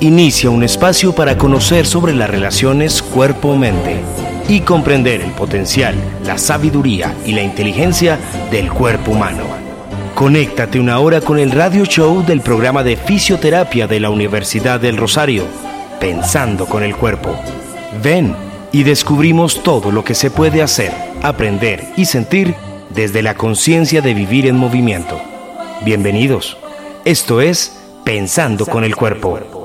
Inicia un espacio para conocer sobre las relaciones cuerpo-mente y comprender el potencial, la sabiduría y la inteligencia del cuerpo humano. Conéctate una hora con el radio show del programa de fisioterapia de la Universidad del Rosario, Pensando con el Cuerpo. Ven y descubrimos todo lo que se puede hacer, aprender y sentir desde la conciencia de vivir en movimiento. Bienvenidos. Esto es Pensando con el Cuerpo.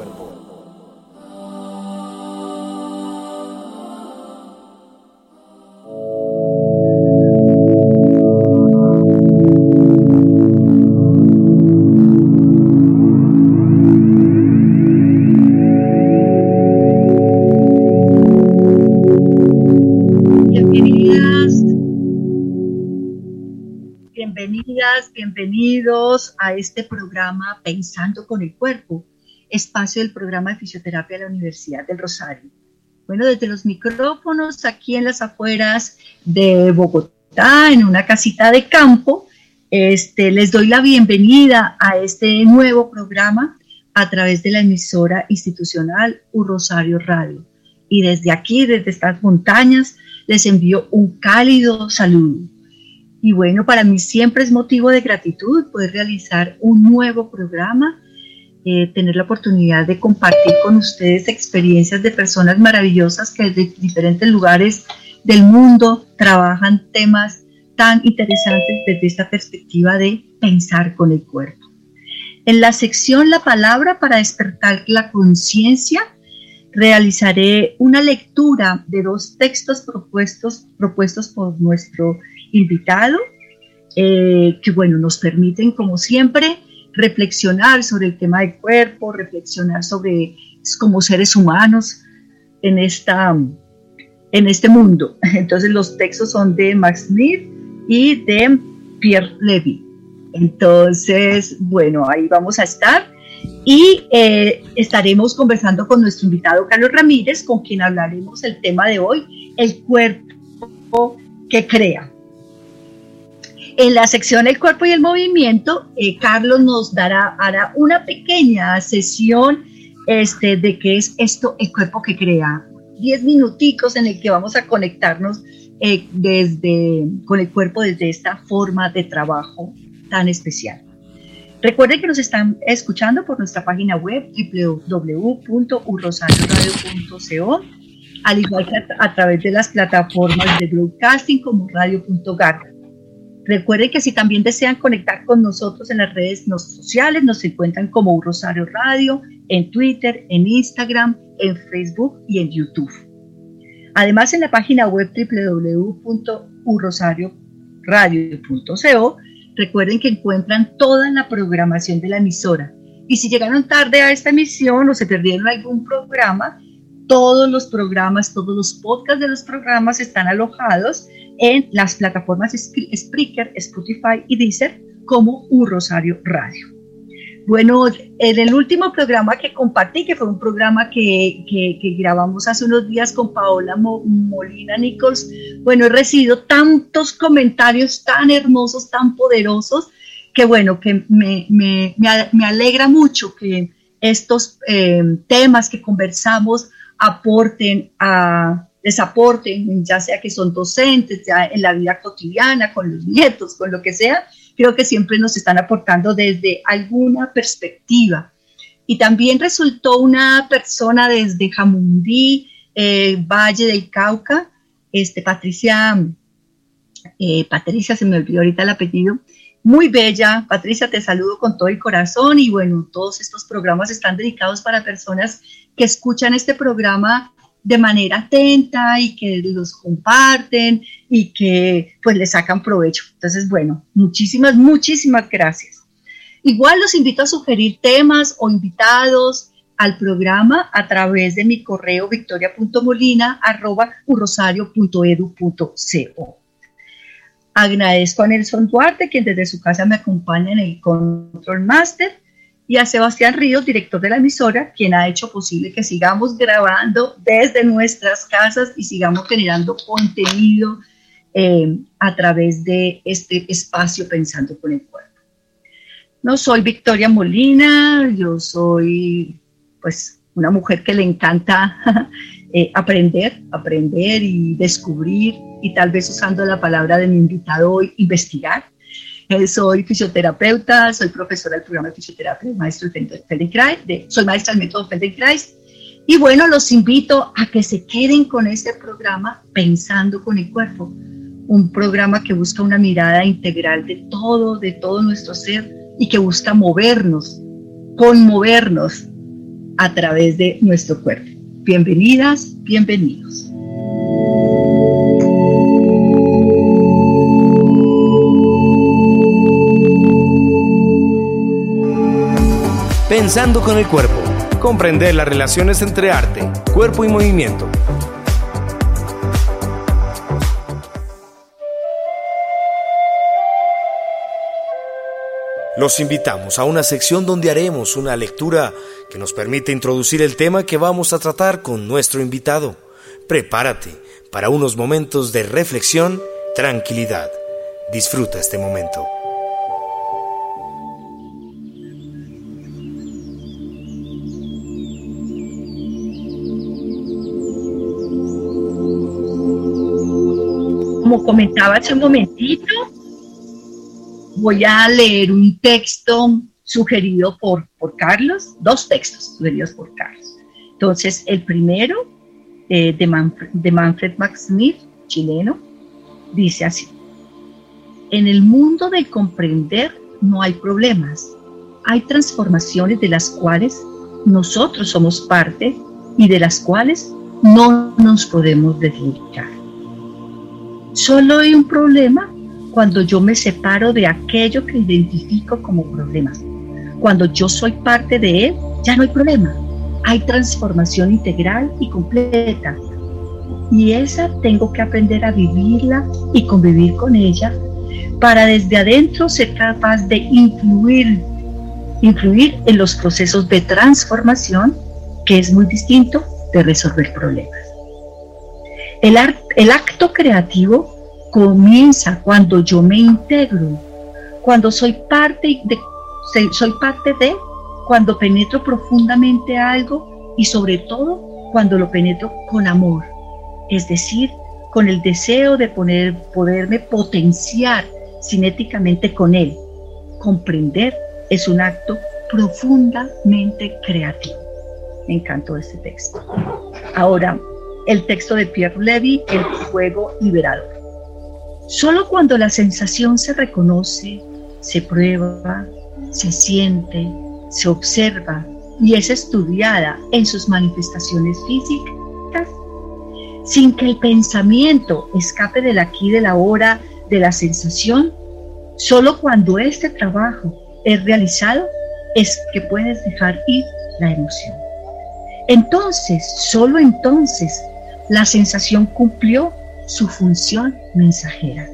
Bienvenidos a este programa Pensando con el Cuerpo, espacio del programa de fisioterapia de la Universidad del Rosario. Bueno, desde los micrófonos aquí en las afueras de Bogotá, en una casita de campo, este, les doy la bienvenida a este nuevo programa a través de la emisora institucional U Radio. Y desde aquí, desde estas montañas, les envío un cálido saludo. Y bueno, para mí siempre es motivo de gratitud poder realizar un nuevo programa, eh, tener la oportunidad de compartir con ustedes experiencias de personas maravillosas que desde diferentes lugares del mundo trabajan temas tan interesantes desde esta perspectiva de pensar con el cuerpo. En la sección La palabra para despertar la conciencia, realizaré una lectura de dos textos propuestos, propuestos por nuestro invitado, eh, que bueno, nos permiten como siempre reflexionar sobre el tema del cuerpo, reflexionar sobre como seres humanos en, esta, en este mundo. Entonces los textos son de Max Smith y de Pierre Levy. Entonces, bueno, ahí vamos a estar y eh, estaremos conversando con nuestro invitado Carlos Ramírez, con quien hablaremos el tema de hoy, el cuerpo que crea. En la sección El cuerpo y el movimiento, eh, Carlos nos dará hará una pequeña sesión este, de qué es esto, el cuerpo que crea. Diez minuticos en el que vamos a conectarnos eh, desde, con el cuerpo desde esta forma de trabajo tan especial. Recuerden que nos están escuchando por nuestra página web www.urrosarioradio.co, al igual que a, través de las plataformas de broadcasting como radio.gat. Recuerden que si también desean conectar con nosotros en las redes sociales, nos encuentran como Rosario Radio, en Twitter, en Instagram, en Facebook y en YouTube. Además, en la página web www.urrosarioradio.co, recuerden que encuentran toda la programación de la emisora. Y si llegaron tarde a esta emisión o se perdieron algún programa, todos los programas, todos los podcasts de los programas están alojados en las plataformas Spreaker, Spotify y Deezer como Un Rosario Radio. Bueno, en el último programa que compartí, que fue un programa que, que, grabamos hace unos días con Paola Molina Nichols, bueno, he recibido tantos comentarios tan hermosos, tan poderosos, que bueno, que me, me, me alegra mucho que estos eh, temas que conversamos aporten a, les aporten, ya sea que son docentes, ya en la vida cotidiana, con los nietos, con lo que sea, creo que siempre nos están aportando desde alguna perspectiva. Y también resultó una persona desde Jamundí, eh, Valle del Cauca, este, Patricia, eh, Patricia, se me olvidó ahorita el apellido, muy bella. Patricia, te saludo con todo el corazón y bueno, todos estos programas están dedicados para personas que escuchan este programa de manera atenta y que los comparten y que pues le sacan provecho. Entonces, bueno, muchísimas, muchísimas gracias. Igual los invito a sugerir temas o invitados al programa a través de mi correo victoria.molina.urrosario.edu.co. Agradezco a Nelson Duarte, quien desde su casa me acompaña en el Control Master, y a Sebastián Ríos, director de la emisora, quien ha hecho posible que sigamos grabando desde nuestras casas y sigamos generando contenido eh, a través de este espacio Pensando con el Cuerpo. No soy Victoria Molina, yo soy pues una mujer que le encanta eh, aprender, aprender y descubrir y tal vez usando la palabra de mi invitado hoy, investigar. Soy fisioterapeuta, soy profesora del programa de fisioterapia, maestro Feldenkrais, soy maestra del método Feldenkrais. Y bueno, los invito a que se queden con este programa pensando con el cuerpo, un programa que busca una mirada integral de todo, de todo nuestro ser y que busca movernos, conmovernos a través de nuestro cuerpo. Bienvenidas, bienvenidos. Pensando con el cuerpo. Comprender las relaciones entre arte, cuerpo y movimiento Los invitamos a una sección donde haremos una lectura que nos permite introducir el tema que vamos a tratar con nuestro invitado. Prepárate para unos momentos de reflexión, tranquilidad. Disfruta este momento. Comentaba hace un momentito, voy a leer un texto sugerido por, por Carlos, dos textos sugeridos por Carlos. Entonces, el primero, eh, de, Manfred, de Manfred Max Smith, chileno, dice así, en el mundo del comprender no hay problemas, hay transformaciones de las cuales nosotros somos parte y de las cuales no nos podemos desligar. Solo hay un problema cuando yo me separo de aquello que identifico como problemas. Cuando yo soy parte de él, ya no hay problema. Hay transformación integral y completa. Y esa tengo que aprender a vivirla y convivir con ella para desde adentro ser capaz de influir, influir en los procesos de transformación, que es muy distinto de resolver problemas. El, el acto creativo comienza cuando yo me integro, cuando soy parte de, soy parte de, cuando penetro profundamente algo y sobre todo cuando lo penetro con amor, es decir, con el deseo de poner, poderme potenciar cinéticamente con él. Comprender es un acto profundamente creativo. Me encantó este texto. Ahora, el texto de Pierre Levy, El fuego liberador. Solo cuando la sensación se reconoce, se prueba, se siente, se observa y es estudiada en sus manifestaciones físicas, sin que el pensamiento escape del aquí de la hora de la sensación, solo cuando este trabajo es realizado es que puedes dejar ir la emoción. Entonces, solo entonces, la sensación cumplió su función mensajera.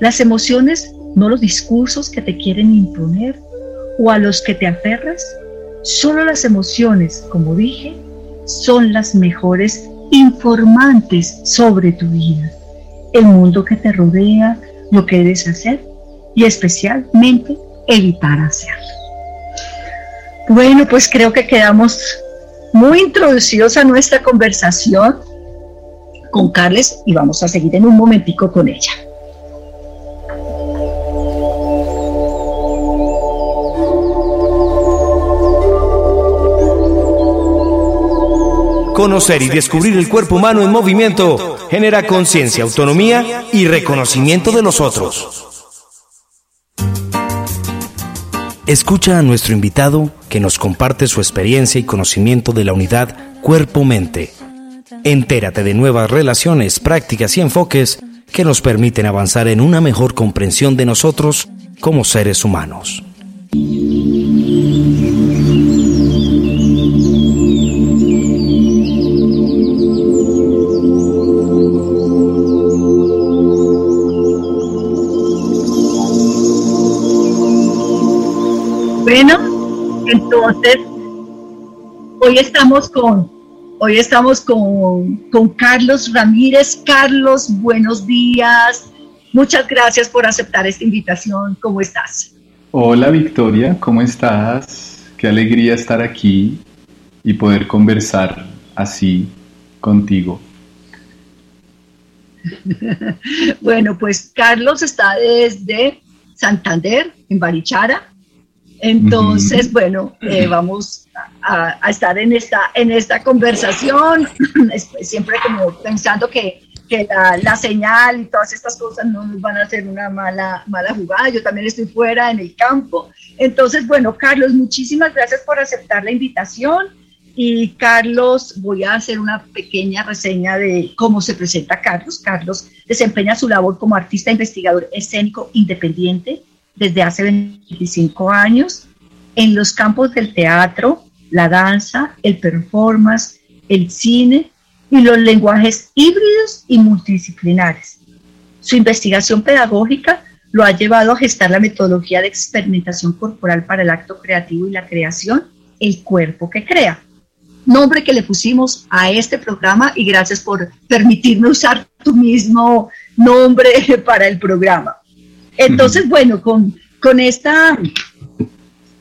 Las emociones, no los discursos que te quieren imponer o a los que te aferras, solo las emociones, como dije, son las mejores informantes sobre tu vida, el mundo que te rodea, lo que debes hacer y especialmente evitar hacerlo. Bueno, pues creo que quedamos muy introducidos a nuestra conversación con Carles y vamos a seguir en un momentico con ella. Conocer y descubrir el cuerpo humano en movimiento genera conciencia, autonomía y reconocimiento de los otros. Escucha a nuestro invitado que nos comparte su experiencia y conocimiento de la unidad cuerpo-mente Entérate de nuevas relaciones, prácticas y enfoques que nos permiten avanzar en una mejor comprensión de nosotros como seres humanos. Bueno, entonces hoy estamos con hoy estamos con, con Carlos Ramírez. Carlos, buenos días. Muchas gracias por aceptar esta invitación. ¿Cómo estás? Hola Victoria, ¿cómo estás? Qué alegría estar aquí y poder conversar así contigo. bueno, pues Carlos está desde Santander, en Barichara, entonces, bueno, eh, vamos a, estar en esta, en esta conversación, siempre como pensando que, la, señal y todas estas cosas no nos van a hacer una mala, mala jugada. Yo también estoy fuera en el campo. Entonces, bueno, Carlos, muchísimas gracias por aceptar la invitación. Y Carlos, voy a hacer una pequeña reseña de cómo se presenta Carlos. Carlos desempeña su labor como artista investigador escénico independiente desde hace 25 años en los campos del teatro, la danza, el performance, el cine y los lenguajes híbridos y multidisciplinares. Su investigación pedagógica lo ha llevado a gestar la metodología de experimentación corporal para el acto creativo y la creación, el cuerpo que crea. Nombre que le pusimos a este programa y gracias por permitirme usar tu mismo nombre para el programa. Entonces, bueno, con, con esta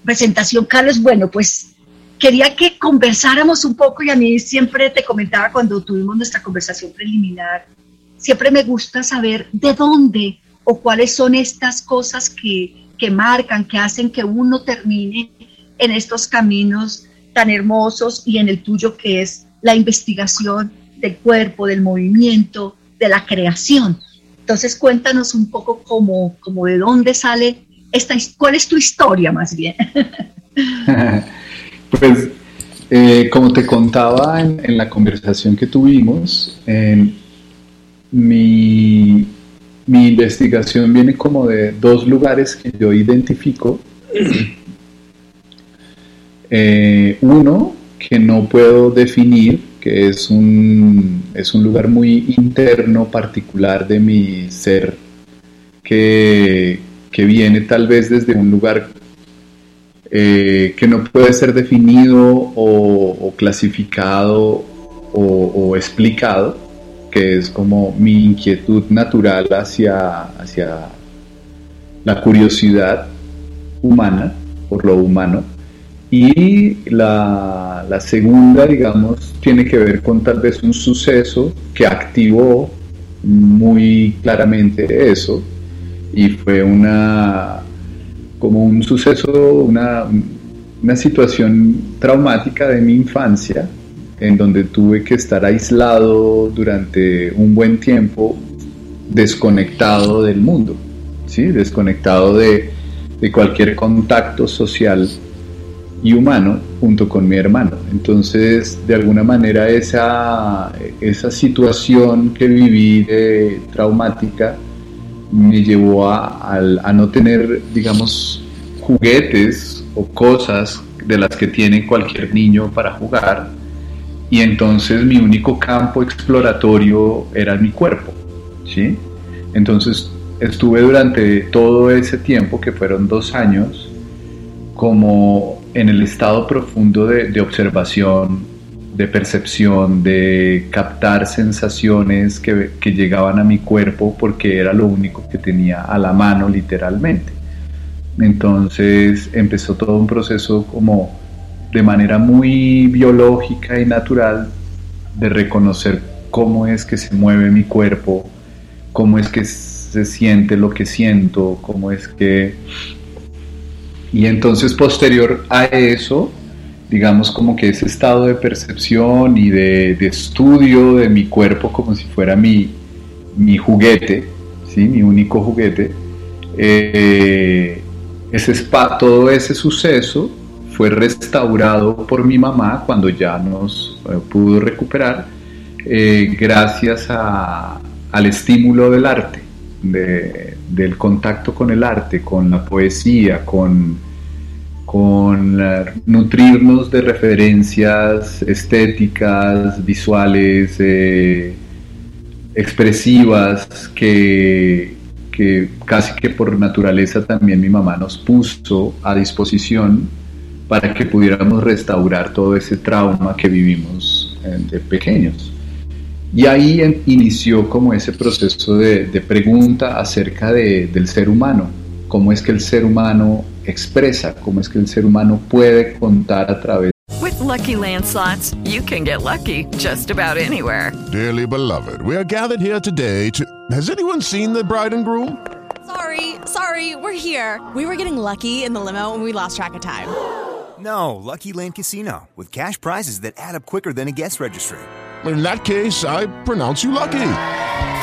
presentación, Carlos, bueno, pues quería que conversáramos un poco y a mí siempre te comentaba cuando tuvimos nuestra conversación preliminar, siempre me gusta saber de dónde o cuáles son estas cosas que, que marcan, que hacen que uno termine en estos caminos tan hermosos y en el tuyo que es la investigación del cuerpo, del movimiento, de la creación. Entonces cuéntanos un poco cómo, cómo de dónde sale esta, cuál es tu historia más bien. pues eh, como te contaba en, la conversación que tuvimos, mi, mi investigación viene como de dos lugares que yo identifico. Eh, uno que no puedo definir que es un, es un lugar muy interno, particular de mi ser, que, viene tal vez desde un lugar eh, que no puede ser definido o, clasificado o, explicado, que es como mi inquietud natural hacia, hacia la curiosidad humana, por lo humano y la, segunda, digamos, tiene que ver con tal vez un suceso que activó muy claramente eso y fue una como un suceso, una, una situación traumática de mi infancia en donde tuve que estar aislado durante un buen tiempo, desconectado del mundo, ¿sí? desconectado de, de cualquier contacto social y humano junto con mi hermano. Entonces, de alguna manera, esa, esa situación que viví de traumática me llevó a, a, no tener, digamos, juguetes o cosas de las que tiene cualquier niño para jugar. Y entonces mi único campo exploratorio era mi cuerpo. ¿sí? Entonces estuve durante todo ese tiempo, que fueron dos años, como en el estado profundo de, observación, de percepción, de captar sensaciones que, llegaban a mi cuerpo porque era lo único que tenía a la mano literalmente. Entonces empezó todo un proceso como de manera muy biológica y natural de reconocer cómo es que se mueve mi cuerpo, cómo es que se siente lo que siento, cómo es que y entonces posterior a eso, digamos como que ese estado de percepción y de, estudio de mi cuerpo como si fuera mi, mi juguete, ¿sí? mi único juguete, eh, ese spa, todo ese suceso fue restaurado por mi mamá cuando ya nos eh, pudo recuperar, eh, gracias al estímulo del arte, del contacto con el arte, con la poesía, con con nutrirnos de referencias estéticas, visuales, eh, expresivas, que, que casi que por naturaleza también mi mamá nos puso a disposición para que pudiéramos restaurar todo ese trauma que vivimos eh, de pequeños. Y ahí inició como ese proceso de, de pregunta acerca de, del ser humano, cómo es que el ser humano expresa, cómo es que el ser humano puede contar a través With lucky landslots, you can get lucky just about anywhere. Dearly beloved, we are gathered here today to. Has anyone seen the bride and groom? Sorry, sorry, we're here. We were getting lucky in the limo and we lost track of time. No, Lucky Land Casino, with cash prizes that add up quicker than a guest registry. In that case, I pronounce you lucky.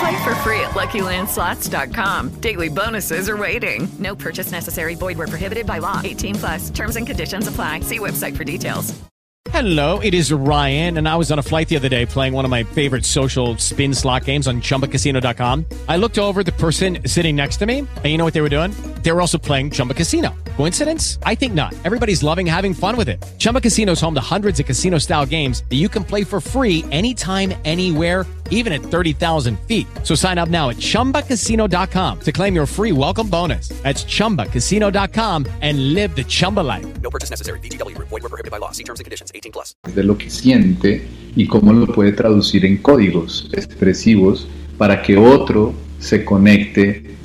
Play for free at LuckyLandSlots.com. Daily bonuses are waiting. No purchase necessary. Void were prohibited by law. 18 plus. Terms and conditions apply. See website for details. Hello, it is Ryan, and I was on a flight the other day playing one of my favorite social spin slot games on ChumbaCasino.com. I looked over the person sitting next to me, and you know what they were doing? They were also playing Chumba Casino. Coincidence? I think not. Everybody's loving having fun with it. Chumba Casino is home to hundreds of casino-style games that you can play for free anytime, anywhere even at 30,000 feet. So sign up now at ChumbaCasino.com to claim your free welcome bonus. That's ChumbaCasino.com and live the Chumba life. No purchase necessary. BGW. Void were prohibited by law. See terms and conditions. 18 plus. De lo que siente y cómo lo puede traducir en códigos expresivos para que otro se conecte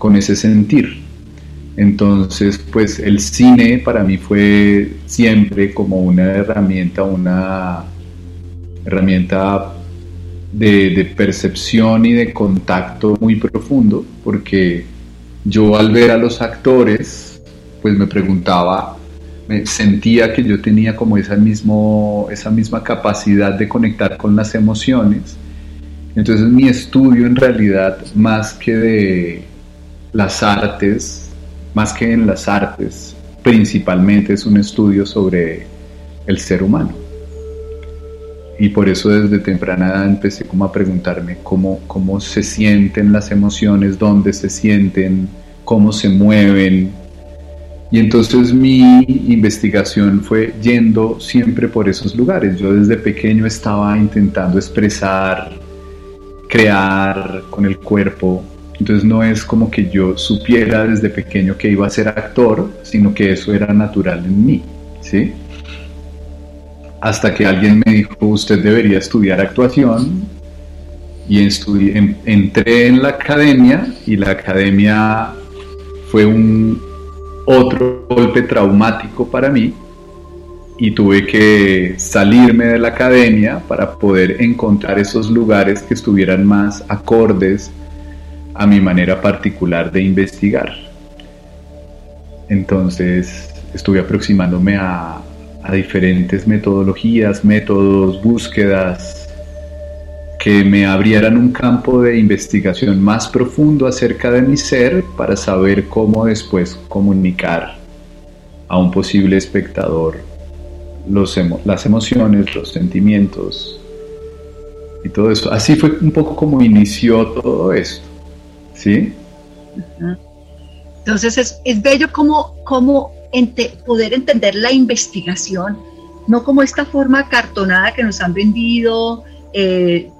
con ese sentir. Entonces, pues el cine para mí fue siempre como una herramienta, una herramienta de, percepción y de contacto muy profundo, porque yo al ver a los actores, pues me preguntaba, me sentía que yo tenía como esa, mismo, esa misma capacidad de conectar con las emociones. Entonces mi estudio en realidad, más que de las artes, más que en las artes, principalmente es un estudio sobre el ser humano y por eso desde temprana edad empecé como a preguntarme cómo, cómo se sienten las emociones, dónde se sienten, cómo se mueven. Y entonces mi investigación fue yendo siempre por esos lugares. Yo desde pequeño estaba intentando expresar, crear con el cuerpo. Entonces no es como que yo supiera desde pequeño que iba a ser actor, sino que eso era natural en mí, ¿sí? hasta que alguien me dijo, usted debería estudiar actuación, y entré en la academia, y la academia fue un otro golpe traumático para mí, y tuve que salirme de la academia para poder encontrar esos lugares que estuvieran más acordes a mi manera particular de investigar. Entonces estuve aproximándome a, diferentes metodologías, métodos, búsquedas que me abrieran un campo de investigación más profundo acerca de mi ser para saber cómo después comunicar a un posible espectador los las emociones, los sentimientos y todo eso. Así fue un poco como inició todo esto. ¿Sí? Entonces es, es bello como, como poder entender la investigación, no como esta forma cartonada que nos han vendido, eh,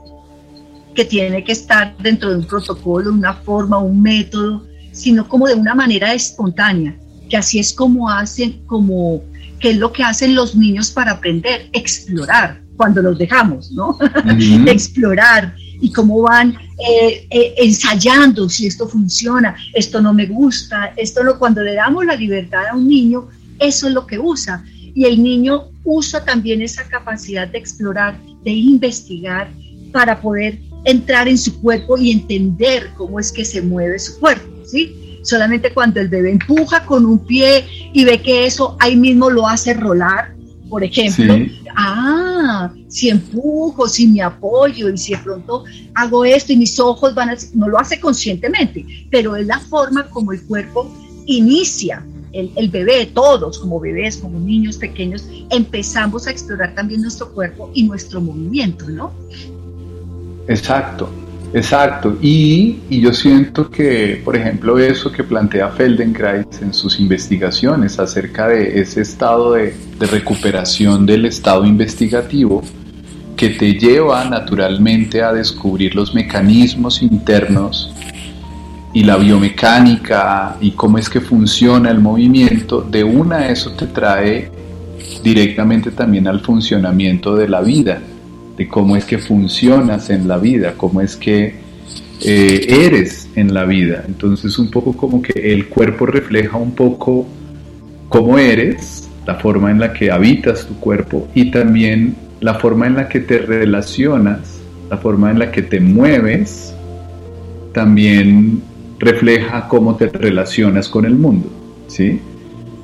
que tiene que estar dentro de un protocolo, una forma, un método, sino como de una manera espontánea, que así es como hacen, como, que es lo que hacen los niños para aprender, explorar, cuando los dejamos, ¿no? explorar, y cómo van eh, eh, ensayando si esto funciona, esto no me gusta, esto no, cuando le damos la libertad a un niño, eso es lo que usa. Y el niño usa también esa capacidad de explorar, de investigar, para poder entrar en su cuerpo y entender cómo es que se mueve su cuerpo, ¿sí? Solamente cuando el bebé empuja con un pie y ve que eso ahí mismo lo hace rolar, por ejemplo, ah, si empujo, si me apoyo y si de pronto hago esto y mis ojos van a, no lo hace conscientemente, pero es la forma como el cuerpo inicia. El, el bebé, todos como bebés, como niños pequeños, empezamos a explorar también nuestro cuerpo y nuestro movimiento, ¿no? Exacto. Exacto, y, y, yo siento que, por ejemplo, eso que plantea Feldenkrais en sus investigaciones acerca de ese estado de, de recuperación del estado investigativo, que te lleva naturalmente a descubrir los mecanismos internos y la biomecánica y cómo es que funciona el movimiento, de una eso te trae directamente también al funcionamiento de la vida de cómo es que funcionas en la vida, cómo es que eh, eres en la vida. Entonces un poco como que el cuerpo refleja un poco cómo eres, la forma en la que habitas tu cuerpo y también la forma en la que te relacionas, la forma en la que te mueves, también refleja cómo te relacionas con el mundo, ¿sí?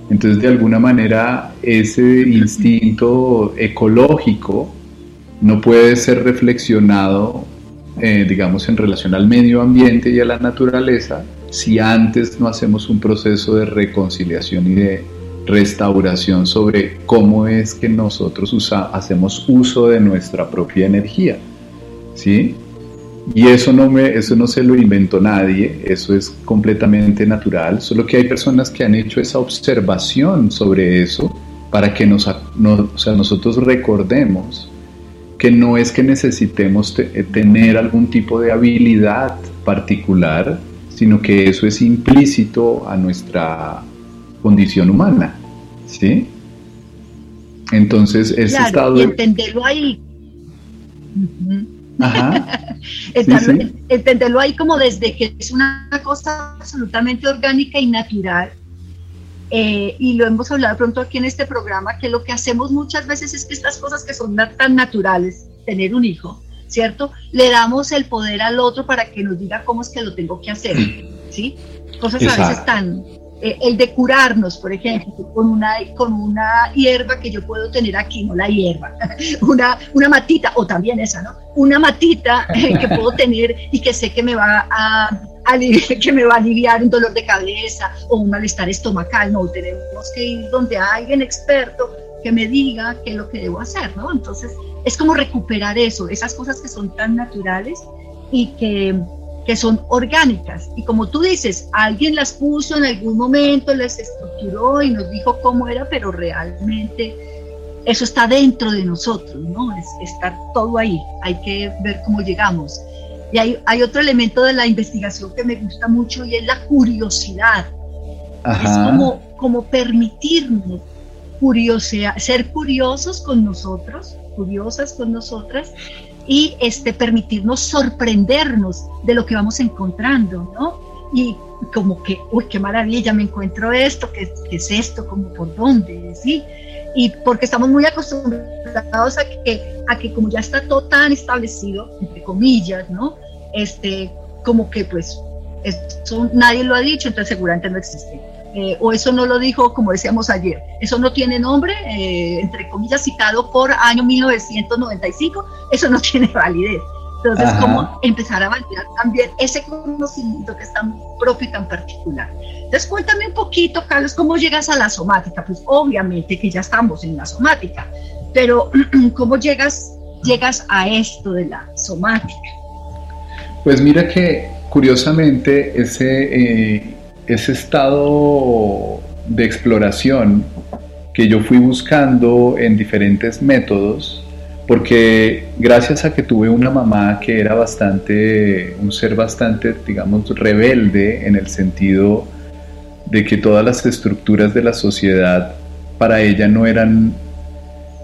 Entonces, de alguna manera, ese instinto ecológico no puede ser reflexionado, eh, digamos, en relación al medio ambiente y a la naturaleza si antes no hacemos un proceso de reconciliación y de restauración sobre cómo es que nosotros hacemos uso de nuestra propia energía. ¿Sí? Y eso no, me, eso no se lo inventó nadie, eso es completamente natural, solo que hay personas que han hecho esa observación sobre eso para que nos, o sea, nosotros recordemos que no es que necesitemos eh, tener algún tipo de habilidad particular, sino que eso es implícito a nuestra condición humana, ¿sí? Entonces, ese estado... Y entenderlo ahí. Ajá. Entenderlo ahí como desde que es una cosa absolutamente orgánica y natural, eh, y lo hemos hablado pronto aquí en este programa, que lo que hacemos muchas veces es que estas cosas que son tan naturales, tener un hijo, ¿cierto? Le damos el poder al otro para que nos diga cómo es que lo tengo que hacer, ¿sí? Cosas a veces tan... Eh, el de curarnos, por ejemplo, con una, con una hierba que yo puedo tener aquí, no la hierba, una, una matita, o también esa, ¿no? Una matita que puedo tener y que sé que me va a que me va a aliviar un dolor de cabeza o un malestar estomacal, no, tenemos que ir donde alguien experto que me diga qué es lo que debo hacer, ¿no? Entonces, es como recuperar eso, esas cosas que son tan naturales y que, que son orgánicas. Y como tú dices, alguien las puso en algún momento, las estructuró y nos dijo cómo era, pero realmente eso está dentro de nosotros, ¿no? Es, está todo ahí, hay que ver cómo llegamos. Y hay, hay, otro elemento de la investigación que me gusta mucho y es la curiosidad. Es como, como permitirnos ser curiosos con nosotros, curiosas con nosotras y este, permitirnos sorprendernos de lo que vamos encontrando, ¿no? Y como que, uy, qué maravilla, me encuentro esto, ¿qué, qué es esto? ¿Cómo por dónde? ¿Sí? Y porque estamos muy acostumbrados a que, a que como ya está todo tan establecido, entre comillas, ¿no? Este, como que pues eso nadie lo ha dicho, entonces seguramente no existe. Eh, o eso no lo dijo, como decíamos ayer, eso no tiene nombre, eh, entre comillas, citado por año 1995, eso no tiene validez. Entonces, ¿cómo empezar a validar también ese conocimiento que es tan propio y tan particular? Entonces, cuéntame un poquito, Carlos, ¿cómo llegas a la somática? Pues obviamente que ya estamos en la somática, pero ¿cómo llegas, llegas a esto de la somática? Pues mira que curiosamente ese, eh, ese estado de exploración que yo fui buscando en diferentes métodos, porque gracias a que tuve una mamá que era bastante, un ser bastante, digamos, rebelde en el sentido de que todas las estructuras de la sociedad para ella no eran,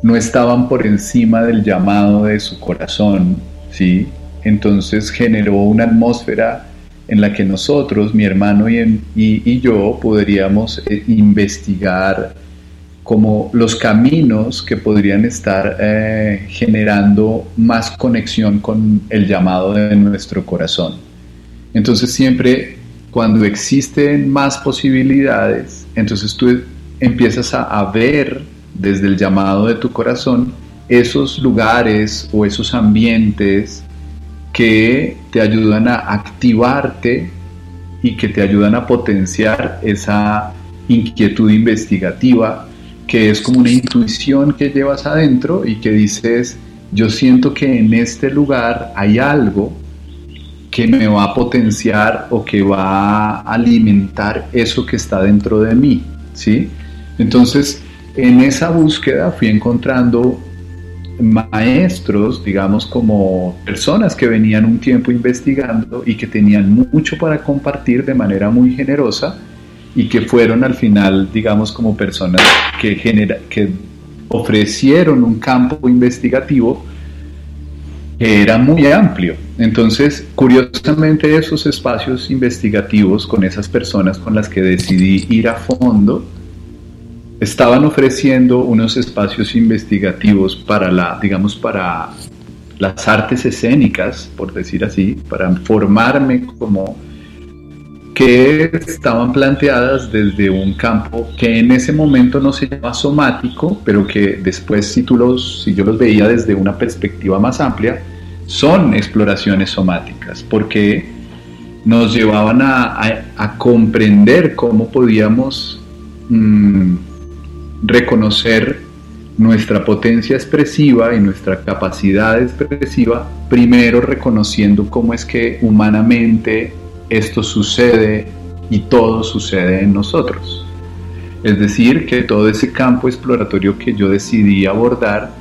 no estaban por encima del llamado de su corazón, ¿sí? Entonces generó una atmósfera en la que nosotros, mi hermano y, yo, podríamos eh, investigar como los caminos que podrían estar eh, generando más conexión con el llamado de nuestro corazón. Entonces siempre cuando existen más posibilidades, entonces tú empiezas a, a ver desde el llamado de tu corazón esos lugares o esos ambientes que te ayudan a activarte y que te ayudan a potenciar esa inquietud investigativa que es como una intuición que llevas adentro y que dices, yo siento que en este lugar hay algo que me va a potenciar o que va a alimentar eso que está dentro de mí, ¿sí? Entonces, en esa búsqueda fui encontrando maestros, digamos, como personas que venían un tiempo investigando y que tenían mucho para compartir de manera muy generosa y que fueron al final, digamos, como personas que, genera, que ofrecieron un campo investigativo que era muy amplio. Entonces, curiosamente, esos espacios investigativos con esas personas con las que decidí ir a fondo, estaban ofreciendo unos espacios investigativos para la, digamos, para las artes escénicas, por decir así, para formarme como que estaban planteadas desde un campo que en ese momento no se llama somático, pero que después si, yo los veía desde una perspectiva más amplia, son exploraciones somáticas, porque nos llevaban a, comprender cómo podíamos mm, reconocer nuestra potencia expresiva y nuestra capacidad expresiva, primero reconociendo cómo es que humanamente esto sucede y todo sucede en nosotros. Es decir, que todo ese campo exploratorio que yo decidí abordar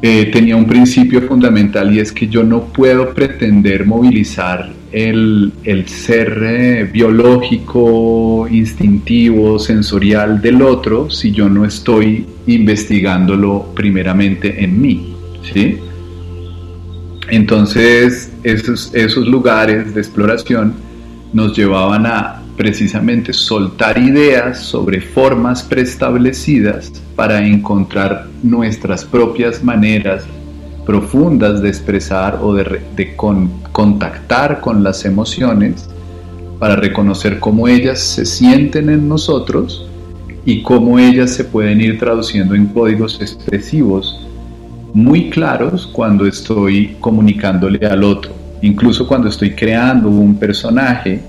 eh, tenía un principio fundamental y es que yo no puedo pretender movilizar el, ser eh, biológico, instintivo, sensorial del otro si yo no estoy investigándolo primeramente en mí. ¿sí? Entonces, esos, esos lugares de exploración nos llevaban a precisamente soltar ideas sobre formas preestablecidas para encontrar nuestras propias maneras profundas de expresar o de, contactar con las emociones para reconocer cómo ellas se sienten en nosotros y cómo ellas se pueden ir traduciendo en códigos expresivos muy claros cuando estoy comunicándole al otro, incluso cuando estoy creando un personaje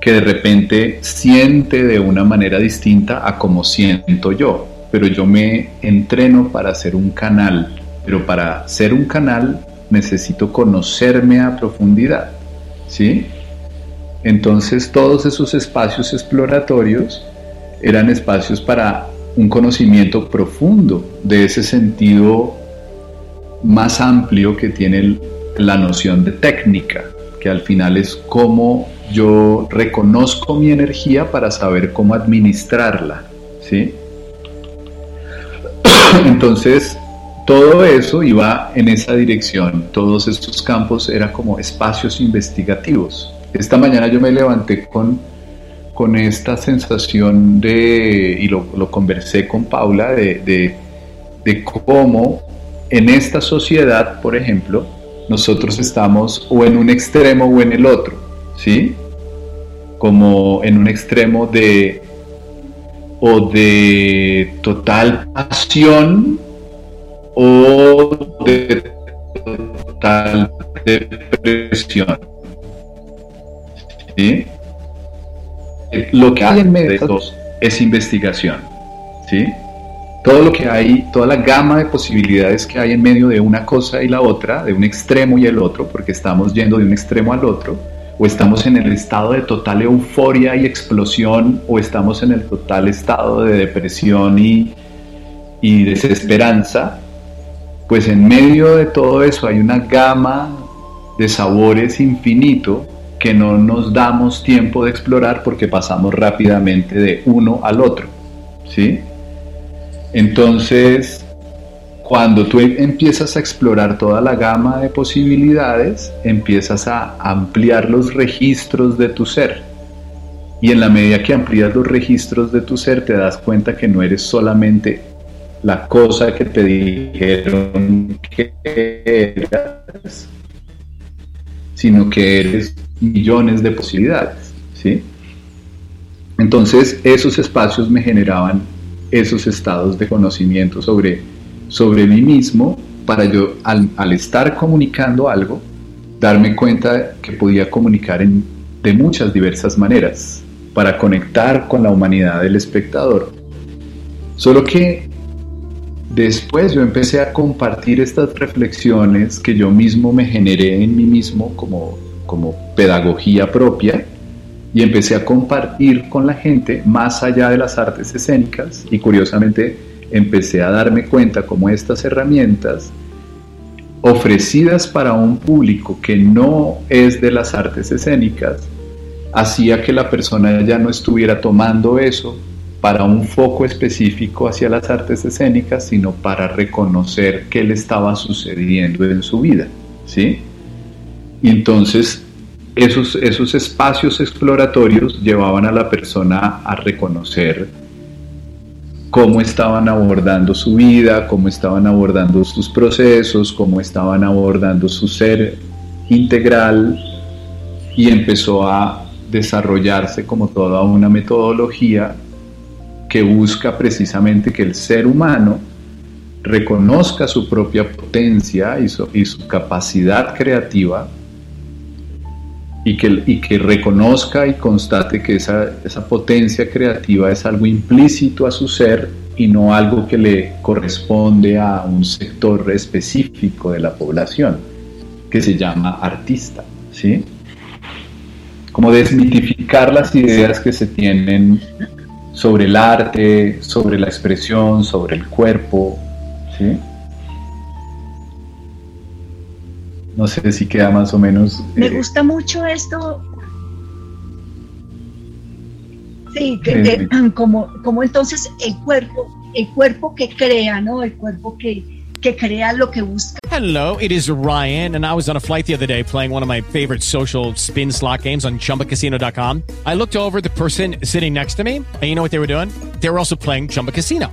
que de repente siente de una manera distinta a como siento yo, pero yo me entreno para ser un canal, pero para ser un canal necesito conocerme a profundidad, ¿sí? Entonces todos esos espacios exploratorios eran espacios para un conocimiento profundo de ese sentido más amplio que tiene la noción de técnica, que al final es cómo yo reconozco mi energía para saber cómo administrarla, ¿sí? Entonces, todo eso iba en esa dirección, todos estos campos eran como espacios investigativos. Esta mañana yo me levanté con con esta sensación de, y lo, conversé con Paula, de, de, cómo en esta sociedad, por ejemplo, nosotros estamos o en un extremo o en el otro, ¿sí? Como en un extremo de o de total pasión o de total depresión. ¿Sí? Lo que hay en medio de dos es investigación, ¿sí? Todo lo que hay, toda la gama de posibilidades que hay en medio de una cosa y la otra, de un extremo y el otro, porque estamos yendo de un extremo al otro, o estamos en el estado de total euforia y explosión, o estamos en el total estado de depresión y, y desesperanza, pues en medio de todo eso hay una gama de sabores infinito que no nos damos tiempo de explorar porque pasamos rápidamente de uno al otro. ¿sí? Entonces, cuando tú empiezas a explorar toda la gama de posibilidades, empiezas a ampliar los registros de tu ser. Y en la medida que amplías los registros de tu ser, te das cuenta que no eres solamente la cosa que te dijeron que eras, sino que eres millones de posibilidades, ¿sí? Entonces esos espacios me generaban esos estados de conocimiento sobre, sobre mí mismo para yo al, estar comunicando algo, darme cuenta que podía comunicar de muchas diversas maneras para conectar con la humanidad del espectador. Solo que Después yo empecé a compartir estas reflexiones que yo mismo me generé en mí mismo como, como pedagogía propia y empecé a compartir con la gente más allá de las artes escénicas y curiosamente empecé a darme cuenta cómo estas herramientas ofrecidas para un público que no es de las artes escénicas hacía que la persona ya no estuviera tomando eso para un foco específico hacia las artes escénicas, sino para reconocer qué le estaba sucediendo en su vida, ¿sí? Y entonces esos, esos espacios exploratorios llevaban a la persona a reconocer cómo estaban abordando su vida, cómo estaban abordando sus procesos, cómo estaban abordando su ser integral y empezó a desarrollarse como toda una metodología que busca precisamente que el ser humano reconozca su propia potencia y su, y su capacidad creativa y que, reconozca y constate que esa, esa, potencia creativa es algo implícito a su ser y no algo que le corresponde a un sector específico de la población, que se llama artista, ¿sí? Como desmitificar las ideas que se tienen sobre el arte, sobre la expresión, sobre el cuerpo, ¿sí? No sé si queda más o menos... Me eh, gusta mucho esto. Sí, que, como, como entonces el cuerpo, el cuerpo que crea, ¿no? El cuerpo que, que crea lo que busca. Hello, it is Ryan, and I was on a flight the other day playing one of my favorite social spin slot games on chumbacasino.com. I looked over the person sitting next to me, and you know what they were doing? They were also playing Chumba Casino.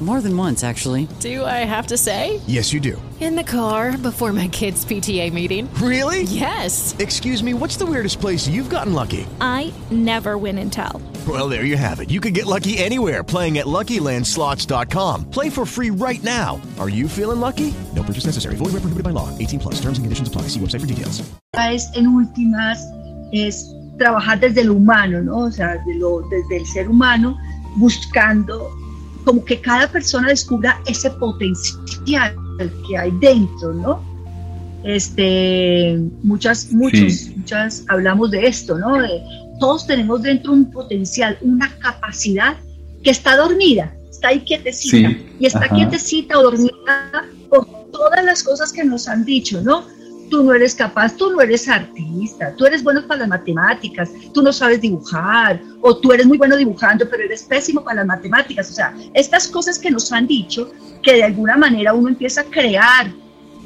More than once, actually. Do I have to say? Yes, you do. In the car before my kids' PTA meeting. Really? Yes. Excuse me, what's the weirdest place you've gotten lucky? I never win and tell. Well, there you have it. You can get lucky anywhere playing at LuckyLandSlots.com. Play for free right now. Are you feeling lucky? No purchase necessary. Void where prohibited by law. 18 plus. Terms and conditions apply. See website for details. Es, en últimas, es trabajar desde lo humano, ¿no? O sea, de lo, desde el ser humano, buscando como que cada persona descubra ese potencial que hay dentro, ¿no? Este, muchas, muchos, sí. muchas hablamos de esto, ¿no? De, todos tenemos dentro un potencial, una capacidad que está dormida, está ahí quietecita, sí. y está Ajá. quietecita o dormida por todas las cosas que nos han dicho, ¿no? Tú no eres capaz, tú no eres artista, tú eres bueno para las matemáticas, tú no sabes dibujar, o tú eres muy bueno dibujando, pero eres pésimo para las matemáticas. O sea, estas cosas que nos han dicho, que de alguna manera uno empieza a crear,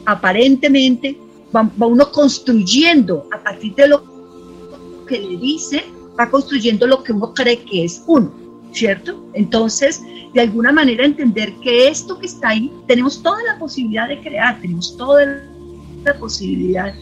aparentemente, va, uno construyendo a partir de lo que le dice, va construyendo lo que uno cree que es uno, ¿cierto? Entonces, de alguna manera entender que esto que está ahí, tenemos toda la posibilidad de crear, tenemos todo el la posibilidad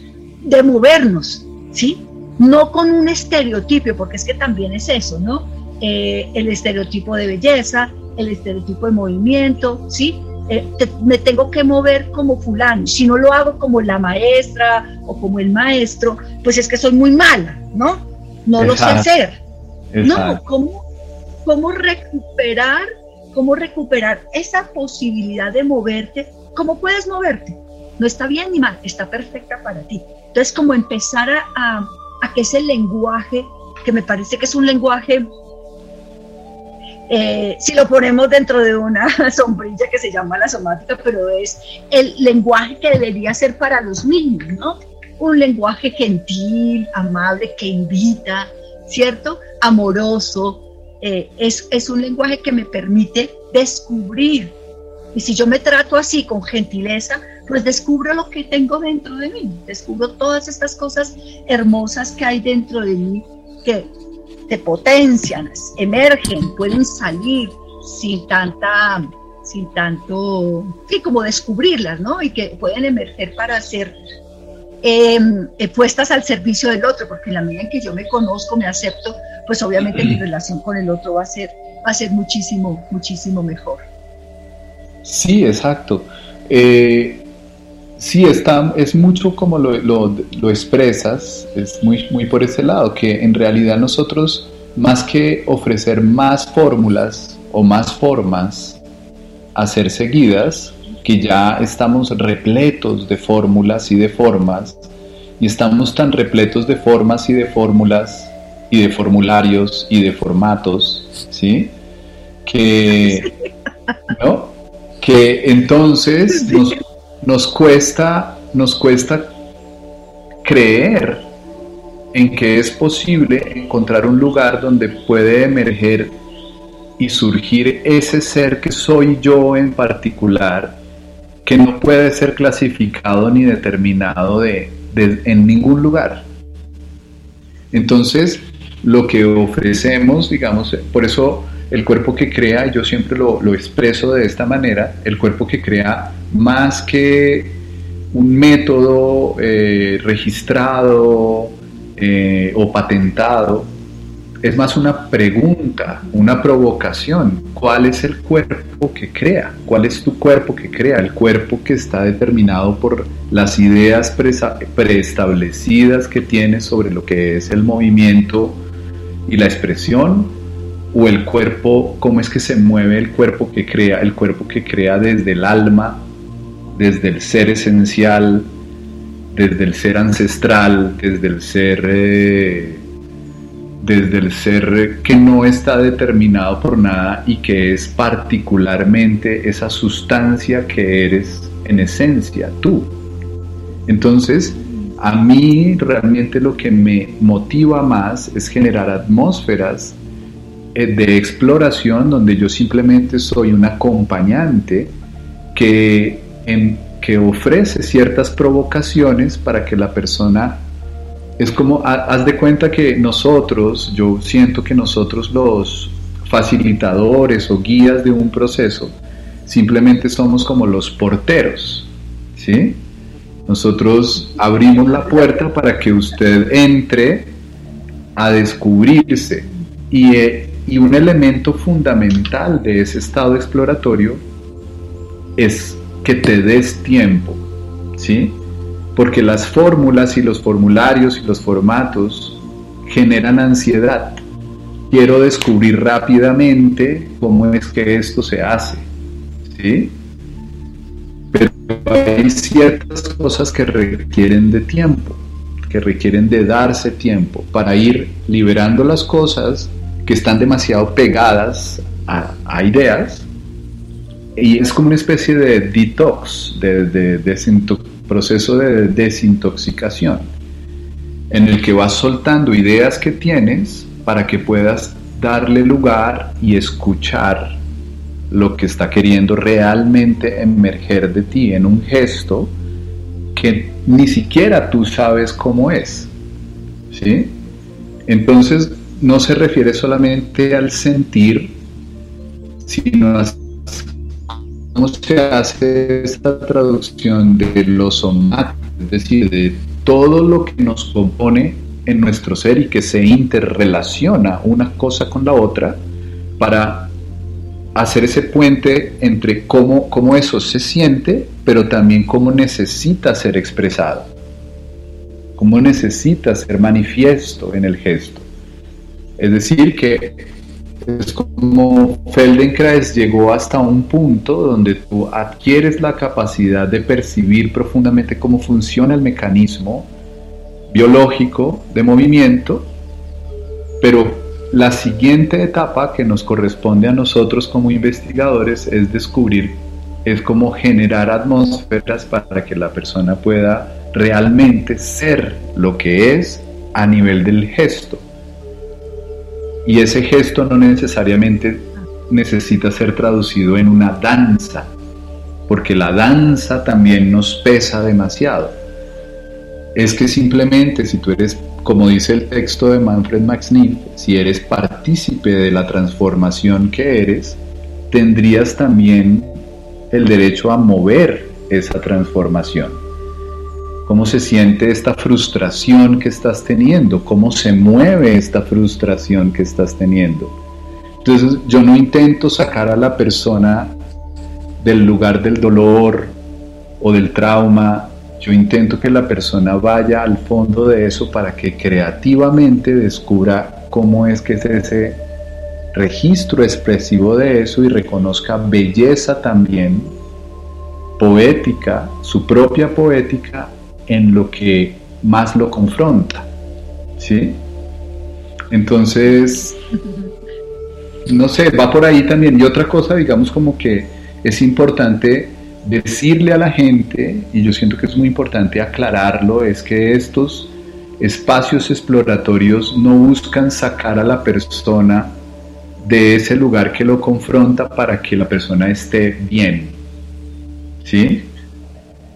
de movernos, ¿sí? No con un estereotipo, porque es que también es eso, ¿no? Eh, el estereotipo de belleza, el estereotipo de movimiento, ¿sí? Eh, te, me tengo que mover como fulano. Si no lo hago como la maestra o como el maestro, pues es que soy muy mala, ¿no? No Exacto. lo sé hacer. Exacto. No, ¿cómo, ¿cómo recuperar, cómo recuperar esa posibilidad de moverte? ¿Cómo puedes moverte? No está bien ni mal, está perfecta para ti. Entonces, como empezar a, a, que ese lenguaje, que me parece que es un lenguaje, eh, si lo ponemos dentro de una sombrilla que se llama la somática, pero es el lenguaje que debería ser para los niños, ¿no? Un lenguaje gentil, amable, que invita, ¿cierto? Amoroso. Eh, es, es un lenguaje que me permite descubrir. Y si yo me trato así, con gentileza, pues descubro lo que tengo dentro de mí, descubro todas estas cosas hermosas que hay dentro de mí que te potencian, emergen, pueden salir sin tanta sin tanto, sí, como descubrirlas, ¿no? Y que pueden emerger para ser em, eh, puestas al servicio del otro, porque en la medida en que yo me conozco, me acepto, pues obviamente mi relación con el otro va a ser, va a ser muchísimo, muchísimo mejor. Sí, exacto. Eh, sí, está, es mucho como lo, lo, expresas, es muy, muy por ese lado, que en realidad nosotros, más que ofrecer más fórmulas o más formas a ser seguidas, que ya estamos repletos de fórmulas y de formas, y estamos tan repletos de formas y de fórmulas y de formularios y de formatos, ¿sí? Que, ¿no? Que entonces nos, nos, cuesta, nos cuesta creer en que es posible encontrar un lugar donde puede emerger y surgir ese ser que soy yo en particular, que no puede ser clasificado ni determinado de, en ningún lugar. Entonces, lo que ofrecemos, digamos, por eso el cuerpo que crea, yo siempre lo, expreso de esta manera, el cuerpo que crea más que un método eh, registrado eh, o patentado, es más una pregunta, una provocación. ¿Cuál es el cuerpo que crea? ¿Cuál es tu cuerpo que crea? El cuerpo que está determinado por las ideas preestablecidas que tienes sobre lo que es el movimiento y la expresión o el cuerpo, cómo es que se mueve el cuerpo que crea, el cuerpo que crea desde el alma, desde el ser esencial, desde el ser ancestral, desde el ser, eh, desde el ser que no está determinado por nada y que es particularmente esa sustancia que eres en esencia, tú. Entonces, a mí realmente lo que me motiva más es generar atmósferas de exploración donde yo simplemente soy un acompañante que, que ofrece ciertas provocaciones para que la persona es como, haz de cuenta que nosotros, yo siento que nosotros los facilitadores o guías de un proceso, simplemente somos como los porteros, ¿sí? Nosotros abrimos la puerta para que usted entre a descubrirse y, eh, y un elemento fundamental de ese estado exploratorio es que te des tiempo, ¿sí? Porque las fórmulas y los formularios y los formatos generan ansiedad. Quiero descubrir rápidamente cómo es que esto se hace, ¿sí? Pero hay ciertas cosas que requieren de tiempo, que requieren de darse tiempo para ir liberando las cosas que están demasiado pegadas a, ideas y es como una especie de detox, de, proceso de desintoxicación, en el que vas soltando ideas que tienes para que puedas darle lugar y escuchar lo que está queriendo realmente emerger de ti en un gesto que ni siquiera tú sabes cómo es. ¿Sí? Entonces, no se refiere solamente al sentir, sino a cómo se hace esta traducción de lo somático, es decir, de todo lo que nos compone en nuestro ser y que se interrelaciona una cosa con la otra para hacer ese puente entre cómo, cómo eso se siente, pero también cómo necesita ser expresado, cómo necesita ser manifiesto en el gesto. Es decir, que es como Feldenkrais llegó hasta un punto donde tú adquieres la capacidad de percibir profundamente cómo funciona el mecanismo biológico de movimiento, pero la siguiente etapa que nos corresponde a nosotros como investigadores es descubrir, es como generar atmósferas para que la persona pueda realmente ser lo que es a nivel del gesto. Y ese gesto no necesariamente necesita ser traducido en una danza, porque la danza también nos pesa demasiado. Es que simplemente si tú eres, como dice el texto de Manfred Max Neef, si eres partícipe de la transformación que eres, tendrías también el derecho a mover esa transformación. ¿Cómo se siente esta frustración que estás teniendo? ¿Cómo se mueve esta frustración que estás teniendo? Entonces yo no intento sacar a la persona del lugar del dolor o del trauma, yo intento que la persona vaya al fondo de eso para que creativamente descubra cómo es que es ese registro expresivo de eso y reconozca belleza también poética, su propia poética en lo que más lo confronta. ¿Sí? Entonces, no sé, va por ahí también. Y otra cosa, digamos, como que es importante decirle a la gente, y yo siento que es muy importante aclararlo, es que estos espacios exploratorios no buscan sacar a la persona de ese lugar que lo confronta para que la persona esté bien. ¿Sí?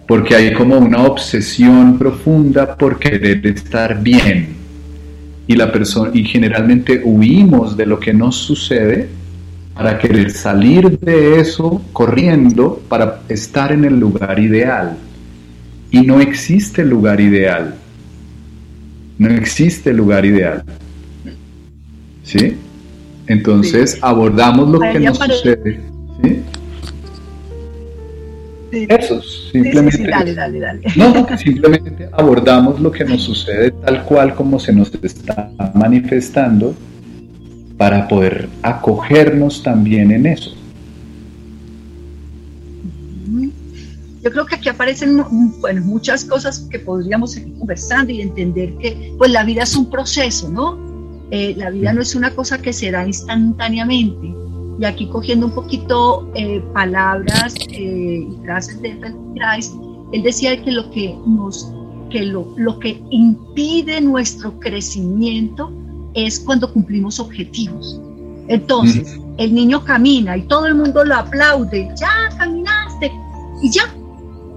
Porque hay como una obsesión profunda por querer estar bien. Y la persona y generalmente huimos de lo que nos sucede para querer salir de eso corriendo para estar en el lugar ideal. Y no existe lugar ideal. No existe lugar ideal. ¿Sí? Entonces abordamos lo que nos sucede. ¿sí? Eso, simplemente. dale, dale, dale. No, simplemente abordamos lo que nos sucede tal cual como se nos está manifestando para poder acogernos también en eso. Yo creo que aquí aparecen bueno, muchas cosas que podríamos seguir conversando y entender que pues la vida es un proceso, ¿no? Eh, la vida no es una cosa que se da instantáneamente. Y aquí cogiendo un poquito eh, palabras eh, y frases de Christ, él decía que lo que nos, que lo, lo que impide nuestro crecimiento es cuando cumplimos objetivos. Entonces, el niño camina y todo el mundo lo aplaude, ya caminaste y ya,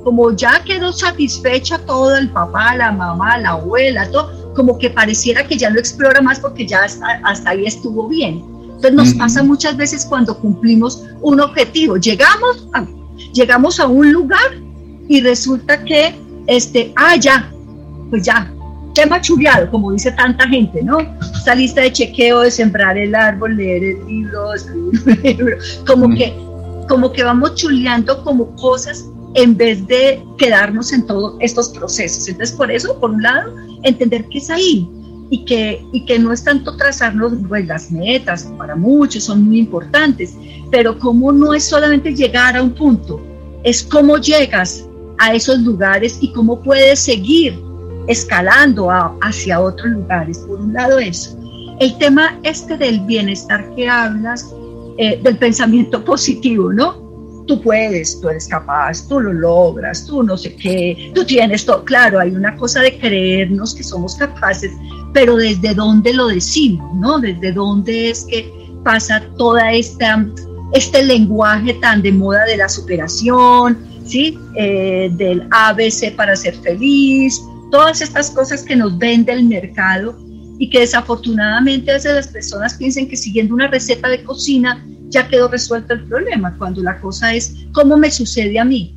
como ya quedó satisfecha todo el papá, la mamá, la abuela, todo, como que pareciera que ya no explora más porque ya hasta, hasta ahí estuvo bien. Entonces nos pasa muchas veces cuando cumplimos un objetivo. Llegamos a, llegamos a un lugar y resulta que, este, ah, ya, pues ya, tema chuleado, como dice tanta gente, ¿no? Esta lista de chequeo de sembrar el árbol, leer el libro, escribir un libro, como, que, como que vamos chuleando como cosas en vez de quedarnos en todos estos procesos. Entonces, por eso, por un lado, entender que es ahí y que, y que no es tanto trazarnos pues, las metas, para muchos son muy importantes, pero como no es solamente llegar a un punto, es cómo llegas a esos lugares y cómo puedes seguir escalando hacia otros lugares. Por un lado eso. El tema este del bienestar que hablas, eh, del pensamiento positivo, ¿no? Tú puedes, tú eres capaz, tú lo logras, tú no sé qué, tú tienes todo. Claro, hay una cosa de creernos que somos capaces, pero desde dónde lo decimos, ¿no? Desde dónde es que pasa toda esta este lenguaje tan de moda de la superación, ¿sí? Eh, del ABC para ser feliz, todas estas cosas que nos vende el mercado y que desafortunadamente a veces las personas piensan que siguiendo una receta de cocina ya quedó resuelto el problema, cuando la cosa es cómo me sucede a mí,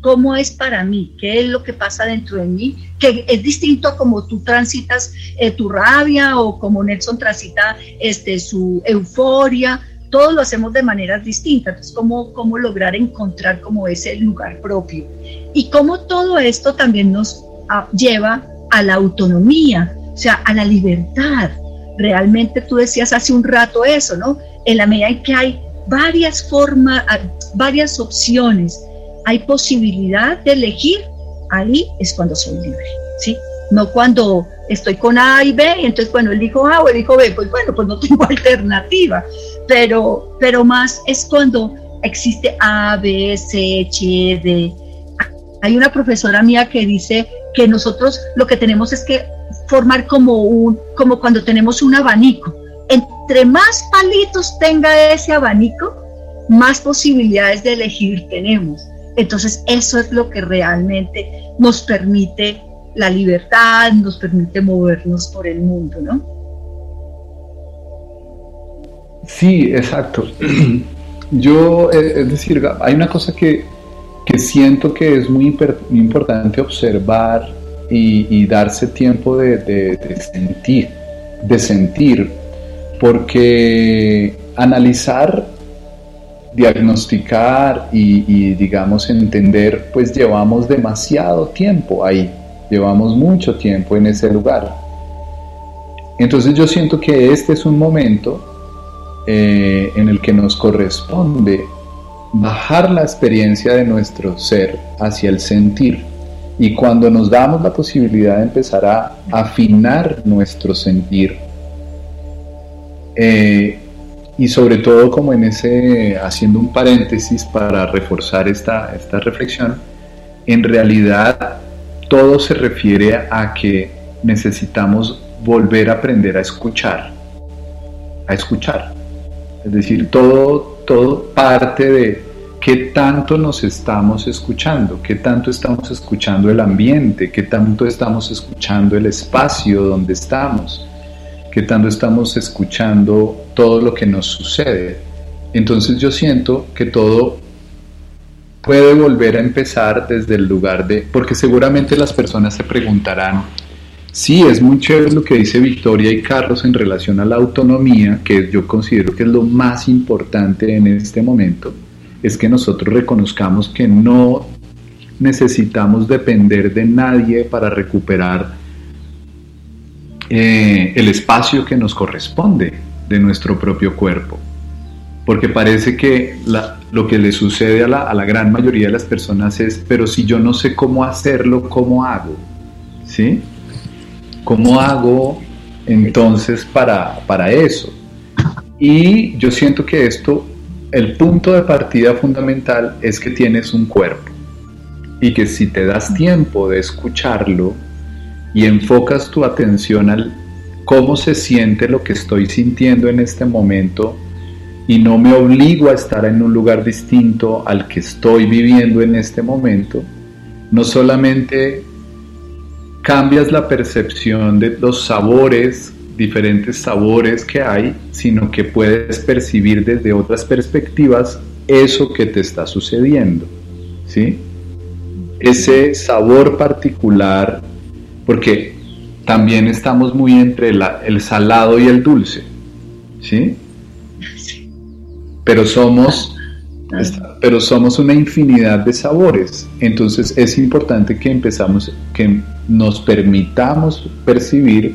cómo es para mí, qué es lo que pasa dentro de mí, que es distinto a como tú transitas eh, tu rabia o como Nelson transita este, su euforia, todos lo hacemos de maneras distintas, entonces cómo, cómo lograr encontrar como ese lugar propio y cómo todo esto también nos lleva a la autonomía, o sea, a la libertad. Realmente tú decías hace un rato eso, ¿no? En la medida en que hay varias formas, ah, varias opciones, hay posibilidad de elegir, ahí es cuando soy libre, ¿sí? No cuando estoy con A y B, y entonces, bueno, elijo A o elijo B, pues bueno, pues no tengo alternativa, pero, pero más es cuando existe A, B, C, H, D. Hay una profesora mía que dice que nosotros lo que tenemos es que formar como un, como cuando tenemos un abanico. Entre más palitos tenga ese abanico, más posibilidades de elegir tenemos. Entonces eso es lo que realmente nos permite la libertad, nos permite movernos por el mundo, ¿no? Sí, exacto. yo, eh, es decir, hay una cosa que, que siento que es muy, importante observar y, darse tiempo de, de, sentir, de sentir, porque analizar, diagnosticar y, digamos entender, pues llevamos demasiado tiempo ahí, llevamos mucho tiempo en ese lugar. Entonces yo siento que este es un momento eh, en el que nos corresponde bajar la experiencia de nuestro ser hacia el sentir. Y cuando nos damos la posibilidad de empezar a afinar nuestro sentir, eh, y sobre todo como en ese, haciendo un paréntesis para reforzar esta, esta reflexión, en realidad todo se refiere a que necesitamos volver a aprender a escuchar, a escuchar. Es decir, todo, todo parte de qué tanto nos estamos escuchando, qué tanto estamos escuchando el ambiente, qué tanto estamos escuchando el espacio donde estamos, qué tanto estamos escuchando todo lo que nos sucede. Entonces yo siento que todo puede volver a empezar desde el lugar de, porque seguramente las personas se preguntarán, Sí, es muy chévere lo que dice Victoria y Carlos en relación a la autonomía, que yo considero que es lo más importante en este momento, es que nosotros reconozcamos que no necesitamos depender de nadie para recuperar eh, el espacio que nos corresponde de nuestro propio cuerpo. Porque parece que lo que le sucede a la, a la gran mayoría de las personas es, pero si yo no sé cómo hacerlo, ¿cómo hago? ¿Sí? ¿Cómo hago entonces para, para eso? Y yo siento que esto, el punto de partida fundamental es que tienes un cuerpo y que si te das tiempo de escucharlo y enfocas tu atención al cómo se siente lo que estoy sintiendo en este momento y no me obligo a estar en un lugar distinto al que estoy viviendo en este momento, no solamente cambias la percepción de los sabores, diferentes sabores que hay, sino que puedes percibir desde otras perspectivas eso que te está sucediendo. ¿sí? Ese sabor particular, porque también estamos muy entre el salado y el dulce. ¿sí? Pero somos pero somos una infinidad de sabores. Entonces es importante que empezamos, que nos permitamos percibir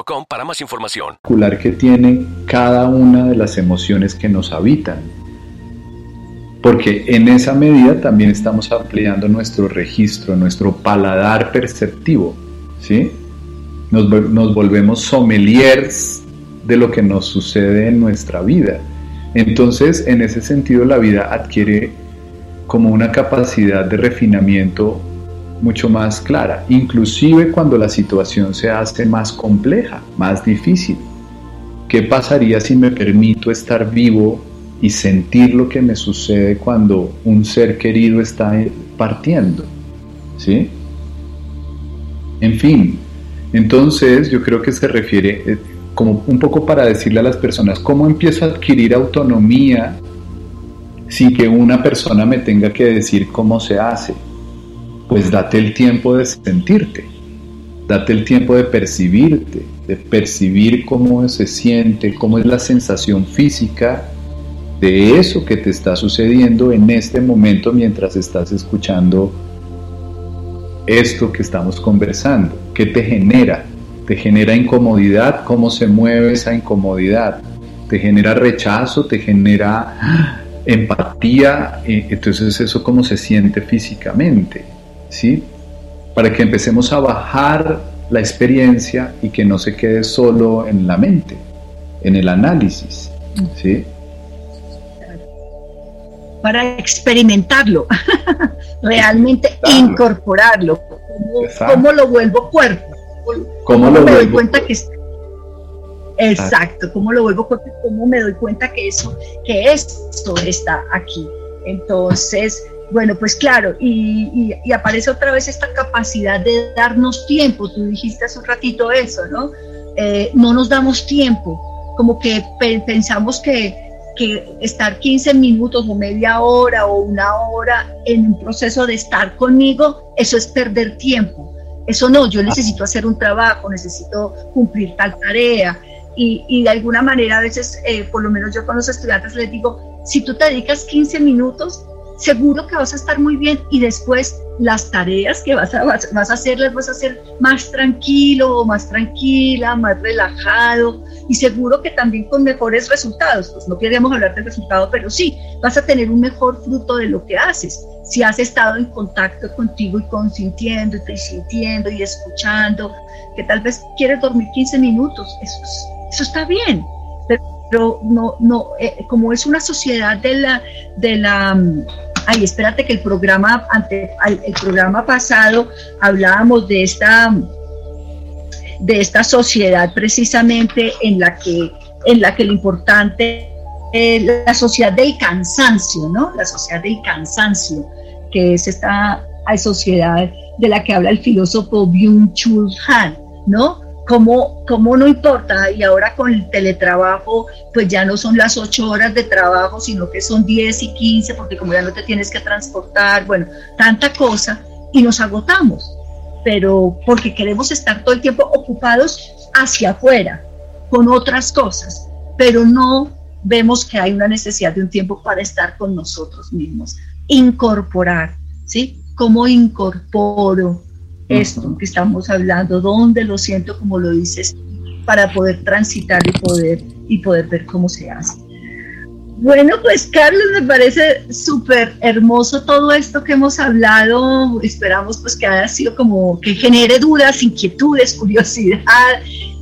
para más información que tiene cada una de las emociones que nos habitan. Porque en esa medida también estamos ampliando nuestro registro, nuestro paladar perceptivo. ¿sí? Nos, nos volvemos sommeliers de lo que nos sucede en nuestra vida. Entonces, en ese sentido, la vida adquiere como una capacidad de refinamiento mucho más clara, inclusive cuando la situación se hace más compleja, más difícil. ¿Qué pasaría si me permito estar vivo y sentir lo que me sucede cuando un ser querido está partiendo? ¿Sí? En fin, entonces yo creo que se refiere eh, como un poco para decirle a las personas cómo empiezo a adquirir autonomía sin que una persona me tenga que decir cómo se hace. Pues date el tiempo de sentirte, date el tiempo de percibirte, de percibir cómo se siente, cómo es la sensación física de eso que te está sucediendo en este momento mientras estás escuchando esto que estamos conversando. ¿Qué te genera? ¿Te genera incomodidad? ¿Cómo se mueve esa incomodidad? ¿Te genera rechazo? ¿Te genera empatía? Eh, entonces eso cómo se siente físicamente, ¿sí? Para que empecemos a bajar la experiencia y que no se quede solo en la mente, en el análisis. ¿sí? para experimentarlo, realmente incorporarlo. ¿Cómo, lo vuelvo cuerpo? ¿Cómo, lo me doy cuenta que Exacto, ¿cómo lo vuelvo cuerpo? ¿Cómo me doy cuenta que eso, que esto está aquí? Entonces, bueno, pues claro, y, aparece otra vez esta capacidad de darnos tiempo. Tú dijiste hace un ratito eso, ¿no? Eh, no nos damos tiempo, como que pensamos que, que estar 15 minutos o media hora o una hora en un proceso de estar conmigo, eso es perder tiempo. Eso no, yo necesito hacer un trabajo, necesito cumplir tal tarea. Y, de alguna manera a veces, eh, por lo menos yo con los estudiantes les digo, si tú te dedicas 15 minutos, seguro que vas a estar muy bien y después las tareas que vas a, vas, a hacer las vas a hacer más tranquilo, más tranquila, más relajado y seguro que también con mejores resultados. Pues no queríamos hablar del resultado, pero sí, vas a tener un mejor fruto de lo que haces. Si has estado en contacto contigo y consintiendo y sintiendo y escuchando, que tal vez quieres dormir 15 minutos, eso, eso está bien, pero no, no, eh, como es una sociedad de la, de la ay, espérate que el programa, el programa pasado hablábamos de esta, de esta sociedad precisamente en la que, en la que lo importante es la sociedad del cansancio, ¿no? La sociedad del cansancio, que es esta sociedad de la que habla el filósofo Byung-Chul Han, ¿no? ¿Cómo, ¿Cómo, no importa? Y ahora con el teletrabajo, pues ya no son las ocho horas de trabajo, sino que son 10 y 15, porque como ya no te tienes que transportar, bueno, tanta cosa, y nos agotamos, pero porque queremos estar todo el tiempo ocupados hacia afuera, con otras cosas, pero no vemos que hay una necesidad de un tiempo para estar con nosotros mismos, incorporar, ¿sí? ¿Cómo incorporo? Esto que estamos hablando, dónde lo siento, como lo dices, para poder transitar y poder, y poder ver cómo se hace. Bueno, pues Carlos, me parece súper hermoso todo esto que hemos hablado. Esperamos pues que haya sido como que genere dudas, inquietudes, curiosidad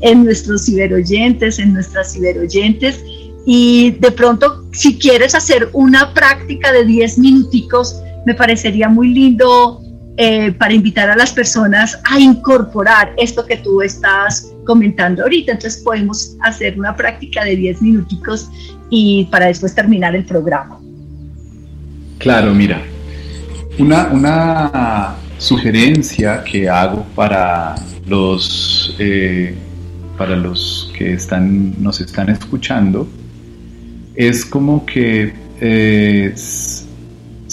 en nuestros ciberoyentes, en nuestras ciberoyentes. Y de pronto, si quieres hacer una práctica de 10 minuticos, me parecería muy lindo eh, para invitar a las personas a incorporar esto que tú estás comentando ahorita. Entonces podemos hacer una práctica de 10 minuticos y para después terminar el programa. Claro, mira, una, una sugerencia que hago para los, eh, para los que están, nos están escuchando es como que eh,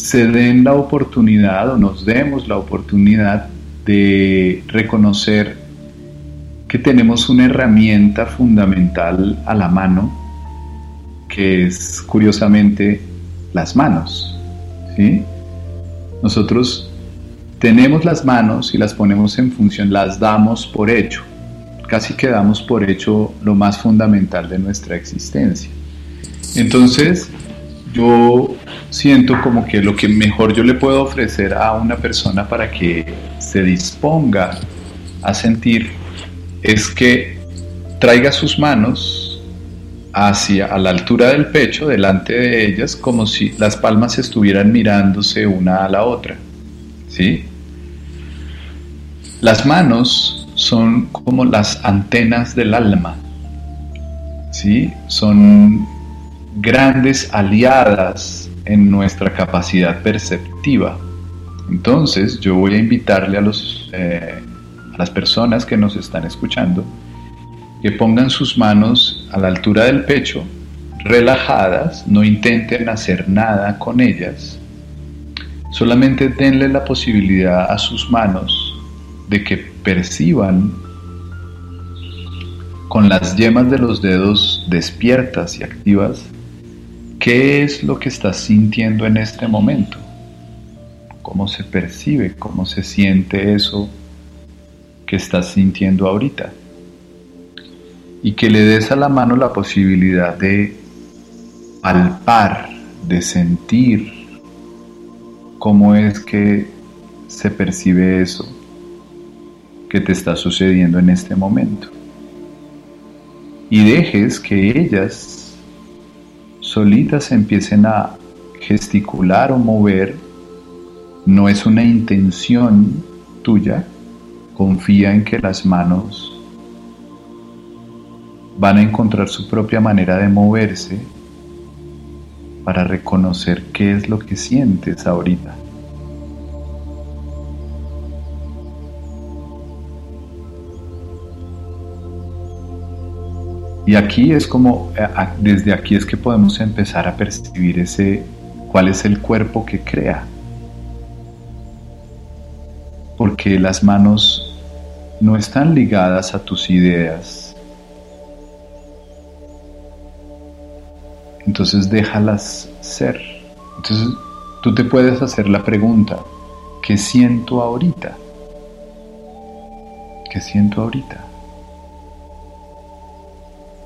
se den la oportunidad o nos demos la oportunidad de reconocer que tenemos una herramienta fundamental a la mano, que es curiosamente las manos. ¿sí? Nosotros tenemos las manos y las ponemos en función, las damos por hecho, casi que damos por hecho lo más fundamental de nuestra existencia. Entonces, yo siento como que lo que mejor yo le puedo ofrecer a una persona para que se disponga a sentir es que traiga sus manos hacia a la altura del pecho, delante de ellas, como si las palmas estuvieran mirándose una a la otra. ¿Sí? Las manos son como las antenas del alma. ¿Sí? Son grandes aliadas en nuestra capacidad perceptiva. Entonces yo voy a invitarle a, los, eh, a las personas que nos están escuchando que pongan sus manos a la altura del pecho, relajadas, no intenten hacer nada con ellas, solamente denle la posibilidad a sus manos de que perciban con las yemas de los dedos despiertas y activas ¿Qué es lo que estás sintiendo en este momento? ¿Cómo se percibe? ¿Cómo se siente eso que estás sintiendo ahorita? Y que le des a la mano la posibilidad de palpar, de sentir cómo es que se percibe eso que te está sucediendo en este momento. Y dejes que ellas solitas empiecen a gesticular o mover no es una intención tuya, confía en que las manos van a encontrar su propia manera de moverse para reconocer qué es lo que sientes ahorita. Y aquí es como, eh, desde aquí es que podemos empezar a percibir ese, cuál es el cuerpo que crea. Porque las manos no están ligadas a tus ideas. Entonces déjalas ser. Entonces tú te puedes hacer la pregunta, ¿qué siento ahorita? ¿Qué siento ahorita?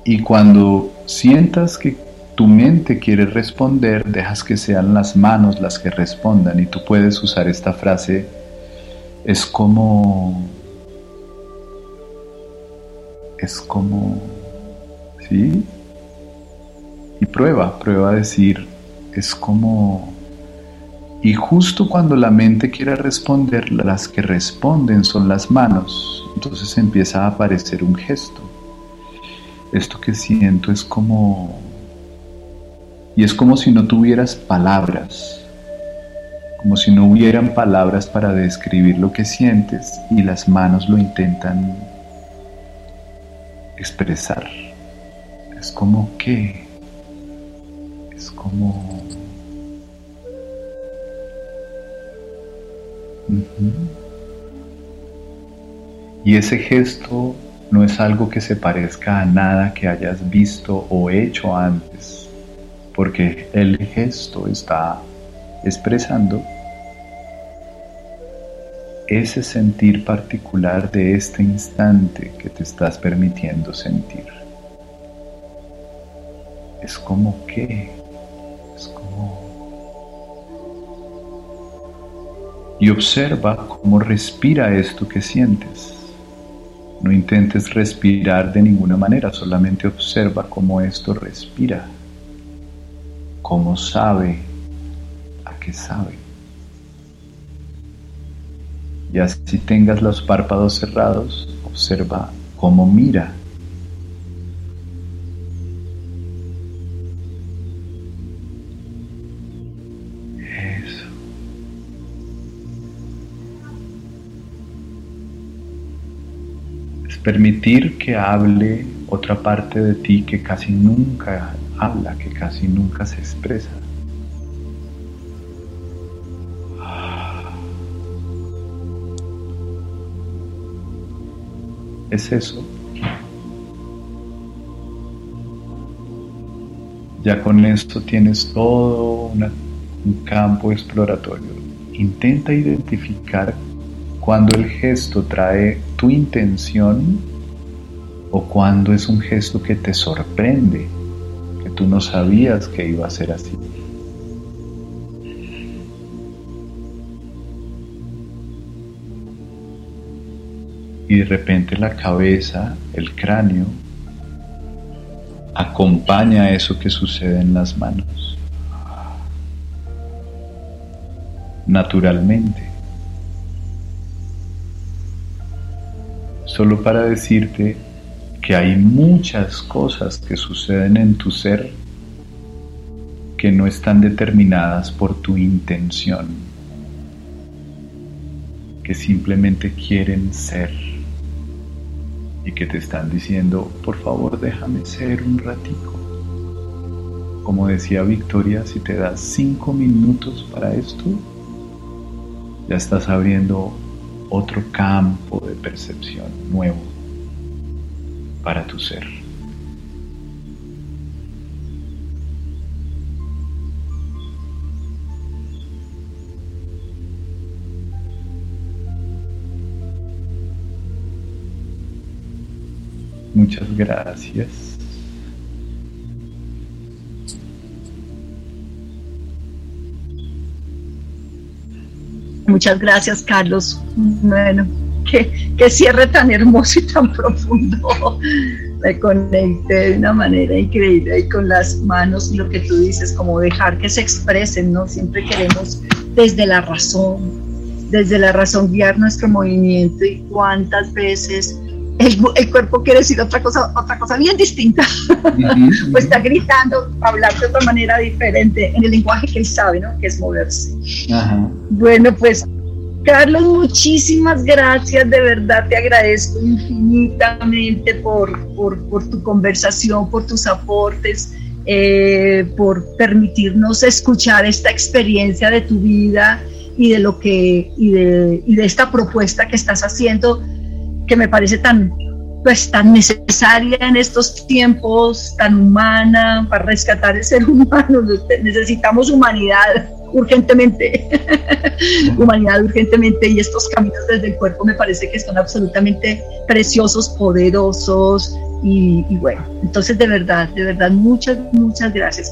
Y cuando sientas que tu mente quiere responder, dejas que sean las manos las que respondan. Y tú puedes usar esta frase, es como, es como, ¿sí? Y prueba, prueba a decir, es como, y justo cuando la mente quiera responder, las que responden son las manos, entonces empieza a aparecer un gesto esto que siento es como... Y es como si no tuvieras palabras, como si no hubieran palabras para describir lo que sientes y las manos lo intentan expresar. Es como que, es como... Y ese gesto no es algo que se parezca a nada que hayas visto o hecho antes, porque el gesto está expresando ese sentir particular de este instante que te estás permitiendo sentir. Es como que, es como... Y observa cómo respira esto que sientes. No intentes respirar de ninguna manera, solamente observa cómo esto respira, cómo sabe, a qué sabe. Y así tengas los párpados cerrados, observa cómo mira. Permitir que hable otra parte de ti que casi nunca habla, que casi nunca se expresa. Es eso. Ya con esto tienes todo un campo exploratorio. Intenta identificar cuando el gesto trae tu intención o cuando es un gesto que te sorprende, que tú no sabías que iba a ser así. Y de repente la cabeza, el cráneo, acompaña eso que sucede en las manos. Naturalmente. Solo para decirte que hay muchas cosas que suceden en tu ser que no están determinadas por tu intención, que simplemente quieren ser y que te están diciendo, por favor déjame ser un ratico. Como decía Victoria, si te das cinco minutos para esto, ya estás abriendo otro campo de percepción nuevo para tu ser. Muchas gracias. Muchas gracias, Carlos. Bueno, qué, cierre tan hermoso y tan profundo. me conecté de una manera increíble y con las manos, lo que tú dices, como dejar que se expresen, ¿no? Siempre queremos desde la razón, desde la razón guiar nuestro movimiento y cuántas veces el, cuerpo quiere decir otra cosa, otra cosa bien distinta, pues está gritando, hablar de otra manera diferente en el lenguaje que él sabe, ¿no? Que es moverse. Bueno, pues Carlos, muchísimas gracias, de verdad te agradezco infinitamente por, por, tu conversación, por tus aportes, eh, por permitirnos escuchar esta experiencia de tu vida y de lo que y de, y de esta propuesta que estás haciendo, que me parece tan pues tan necesaria en estos tiempos, tan humana para rescatar el ser humano. Necesitamos humanidad urgentemente, humanidad urgentemente, y estos caminos desde el cuerpo me parece que son absolutamente preciosos, poderosos, y, bueno, entonces de verdad, de verdad, muchas, muchas gracias,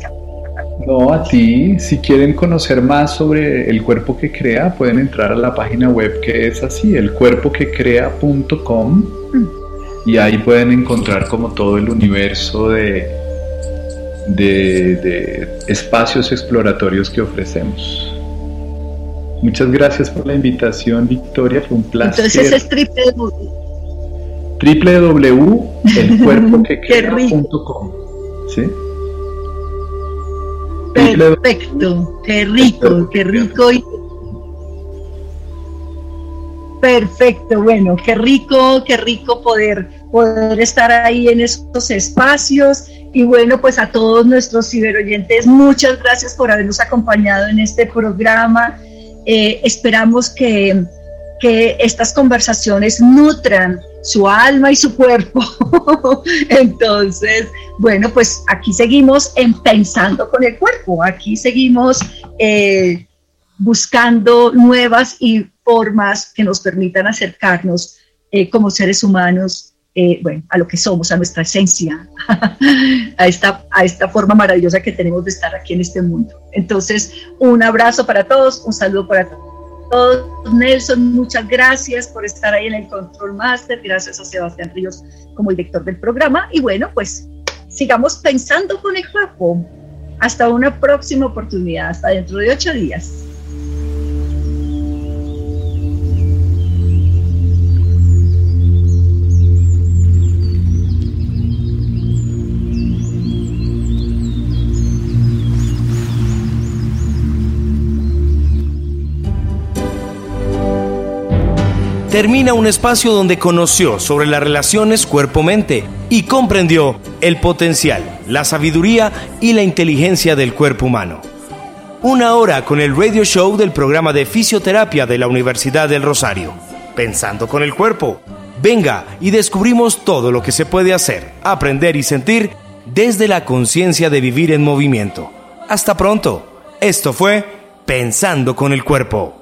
No, a ti, si quieren conocer más sobre el cuerpo que crea, pueden entrar a la página web que es así, elcuerpoquecrea.com y ahí pueden encontrar como todo el universo de, de, espacios exploratorios que ofrecemos. Muchas gracias por la invitación, Victoria, fue un placer. Entonces es triple www.elcuerpoquecrea.com ¿Sí? Perfecto, qué rico, qué rico. Perfecto, bueno, qué rico, qué rico poder, poder estar ahí en esos espacios y bueno, pues a todos nuestros ciberoyentes, muchas gracias por habernos acompañado en este programa. Eh, esperamos que, que estas conversaciones nutran su alma y su cuerpo. Entonces, bueno, pues aquí seguimos en Pensando con el Cuerpo, aquí seguimos eh, buscando nuevas y formas que nos permitan acercarnos eh, como seres humanos eh, bueno, a lo que somos, a nuestra esencia, a, esta, a esta forma maravillosa que tenemos de estar aquí en este mundo. Entonces, un abrazo para todos, un saludo para todos. Nelson, muchas gracias por estar ahí en el Control Master, gracias a Sebastián Ríos como director del programa. Y bueno, pues sigamos pensando con el cuerpo. Hasta una próxima oportunidad, hasta dentro de ocho días. Termina un espacio donde conoció sobre las relaciones cuerpo-mente y comprendió el potencial, la sabiduría y la inteligencia del cuerpo humano. Una hora con el radio show del programa de fisioterapia de la Universidad del Rosario. Pensando con el cuerpo. Venga y descubrimos todo lo que se puede hacer, aprender y sentir desde la conciencia de vivir en movimiento. Hasta pronto. Esto fue Pensando con el cuerpo.